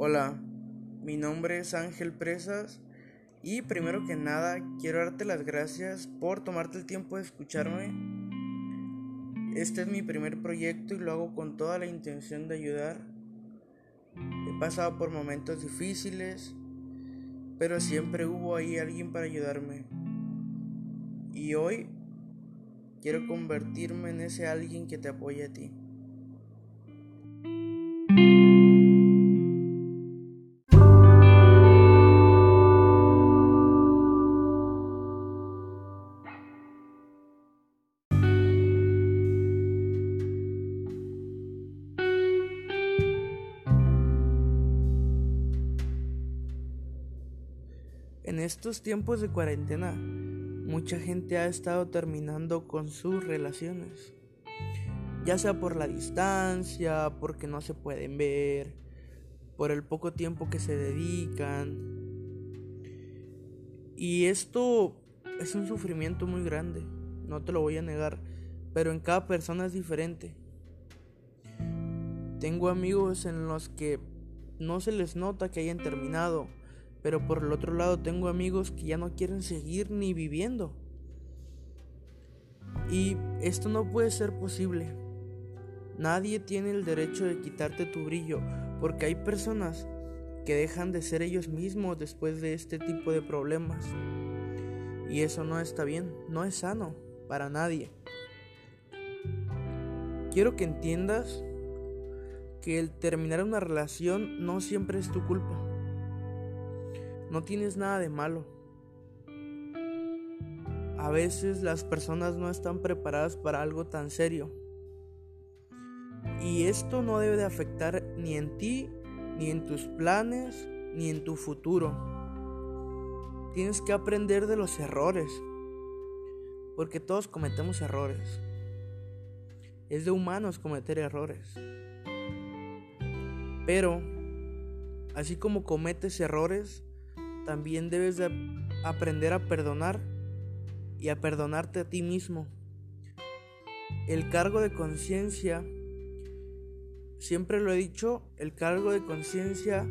Hola, mi nombre es Ángel Presas y primero que nada quiero darte las gracias por tomarte el tiempo de escucharme. Este es mi primer proyecto y lo hago con toda la intención de ayudar. He pasado por momentos difíciles, pero siempre hubo ahí alguien para ayudarme. Y hoy quiero convertirme en ese alguien que te apoya a ti. Estos tiempos de cuarentena, mucha gente ha estado terminando con sus relaciones. Ya sea por la distancia, porque no se pueden ver, por el poco tiempo que se dedican. Y esto es un sufrimiento muy grande, no te lo voy a negar, pero en cada persona es diferente. Tengo amigos en los que no se les nota que hayan terminado pero por el otro lado tengo amigos que ya no quieren seguir ni viviendo. Y esto no puede ser posible. Nadie tiene el derecho de quitarte tu brillo, porque hay personas que dejan de ser ellos mismos después de este tipo de problemas. Y eso no está bien, no es sano para nadie. Quiero que entiendas que el terminar una relación no siempre es tu culpa. No tienes nada de malo. A veces las personas no están preparadas para algo tan serio. Y esto no debe de afectar ni en ti, ni en tus planes, ni en tu futuro. Tienes que aprender de los errores. Porque todos cometemos errores. Es de humanos cometer errores. Pero, así como cometes errores, también debes de aprender a perdonar y a perdonarte a ti mismo. El cargo de conciencia, siempre lo he dicho, el cargo de conciencia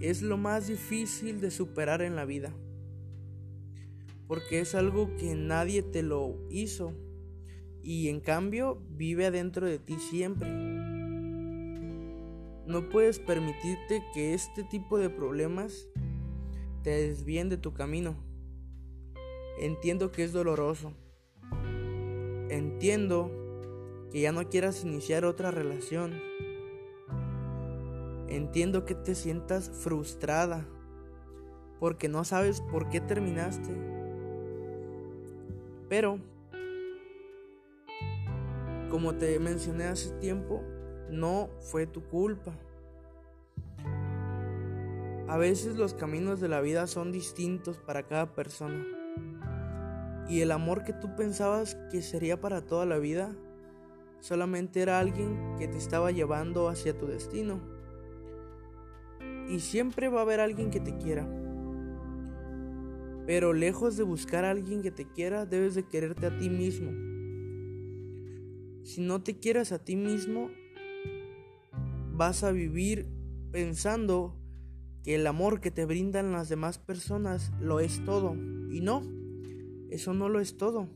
es lo más difícil de superar en la vida. Porque es algo que nadie te lo hizo y en cambio vive adentro de ti siempre. No puedes permitirte que este tipo de problemas te desvíen de tu camino. Entiendo que es doloroso. Entiendo que ya no quieras iniciar otra relación. Entiendo que te sientas frustrada porque no sabes por qué terminaste. Pero, como te mencioné hace tiempo, no fue tu culpa. A veces los caminos de la vida son distintos para cada persona. Y el amor que tú pensabas que sería para toda la vida, solamente era alguien que te estaba llevando hacia tu destino. Y siempre va a haber alguien que te quiera. Pero lejos de buscar a alguien que te quiera, debes de quererte a ti mismo. Si no te quieres a ti mismo, vas a vivir pensando que el amor que te brindan las demás personas lo es todo. Y no, eso no lo es todo.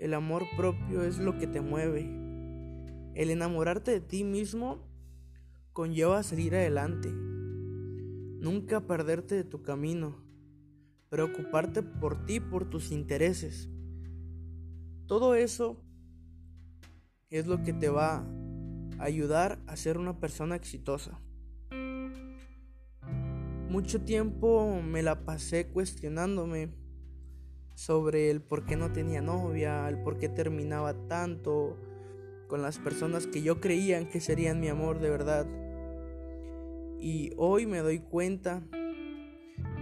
El amor propio es lo que te mueve. El enamorarte de ti mismo conlleva salir adelante. Nunca perderte de tu camino. Preocuparte por ti, por tus intereses. Todo eso es lo que te va a ayudar a ser una persona exitosa. Mucho tiempo me la pasé cuestionándome sobre el por qué no tenía novia, el por qué terminaba tanto con las personas que yo creían que serían mi amor de verdad. Y hoy me doy cuenta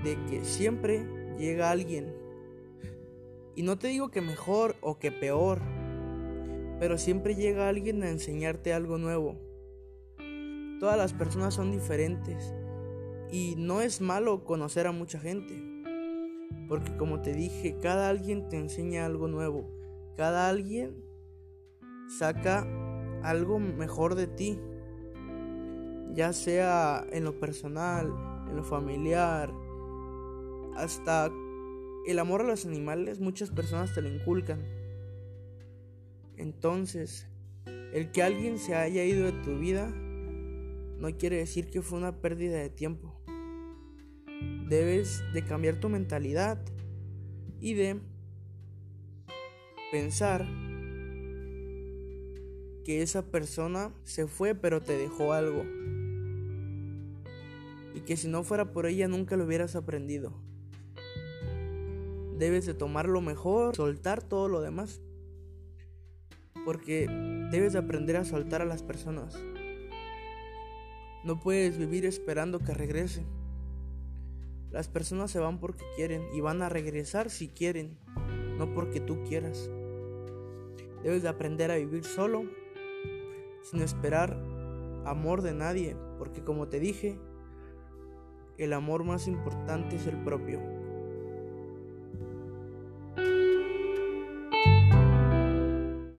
de que siempre llega alguien. Y no te digo que mejor o que peor, pero siempre llega alguien a enseñarte algo nuevo. Todas las personas son diferentes y no es malo conocer a mucha gente. Porque como te dije, cada alguien te enseña algo nuevo. Cada alguien saca algo mejor de ti. ya sea en lo personal, en lo familiar, hasta el amor a los animales, muchas personas te lo inculcan. Entonces, el que alguien se haya ido de tu vida no quiere decir que fue una pérdida de tiempo. Debes de cambiar tu mentalidad y de pensar que esa persona se fue pero te dejó algo. Y que si no fuera por ella nunca lo hubieras aprendido. Debes de tomar lo mejor, soltar todo lo demás. Porque debes de aprender a soltar a las personas. No puedes vivir esperando que regrese. Las personas se van porque quieren y van a regresar si quieren, no porque tú quieras. Debes de aprender a vivir solo, sin esperar amor de nadie, porque como te dije, el amor más importante es el propio.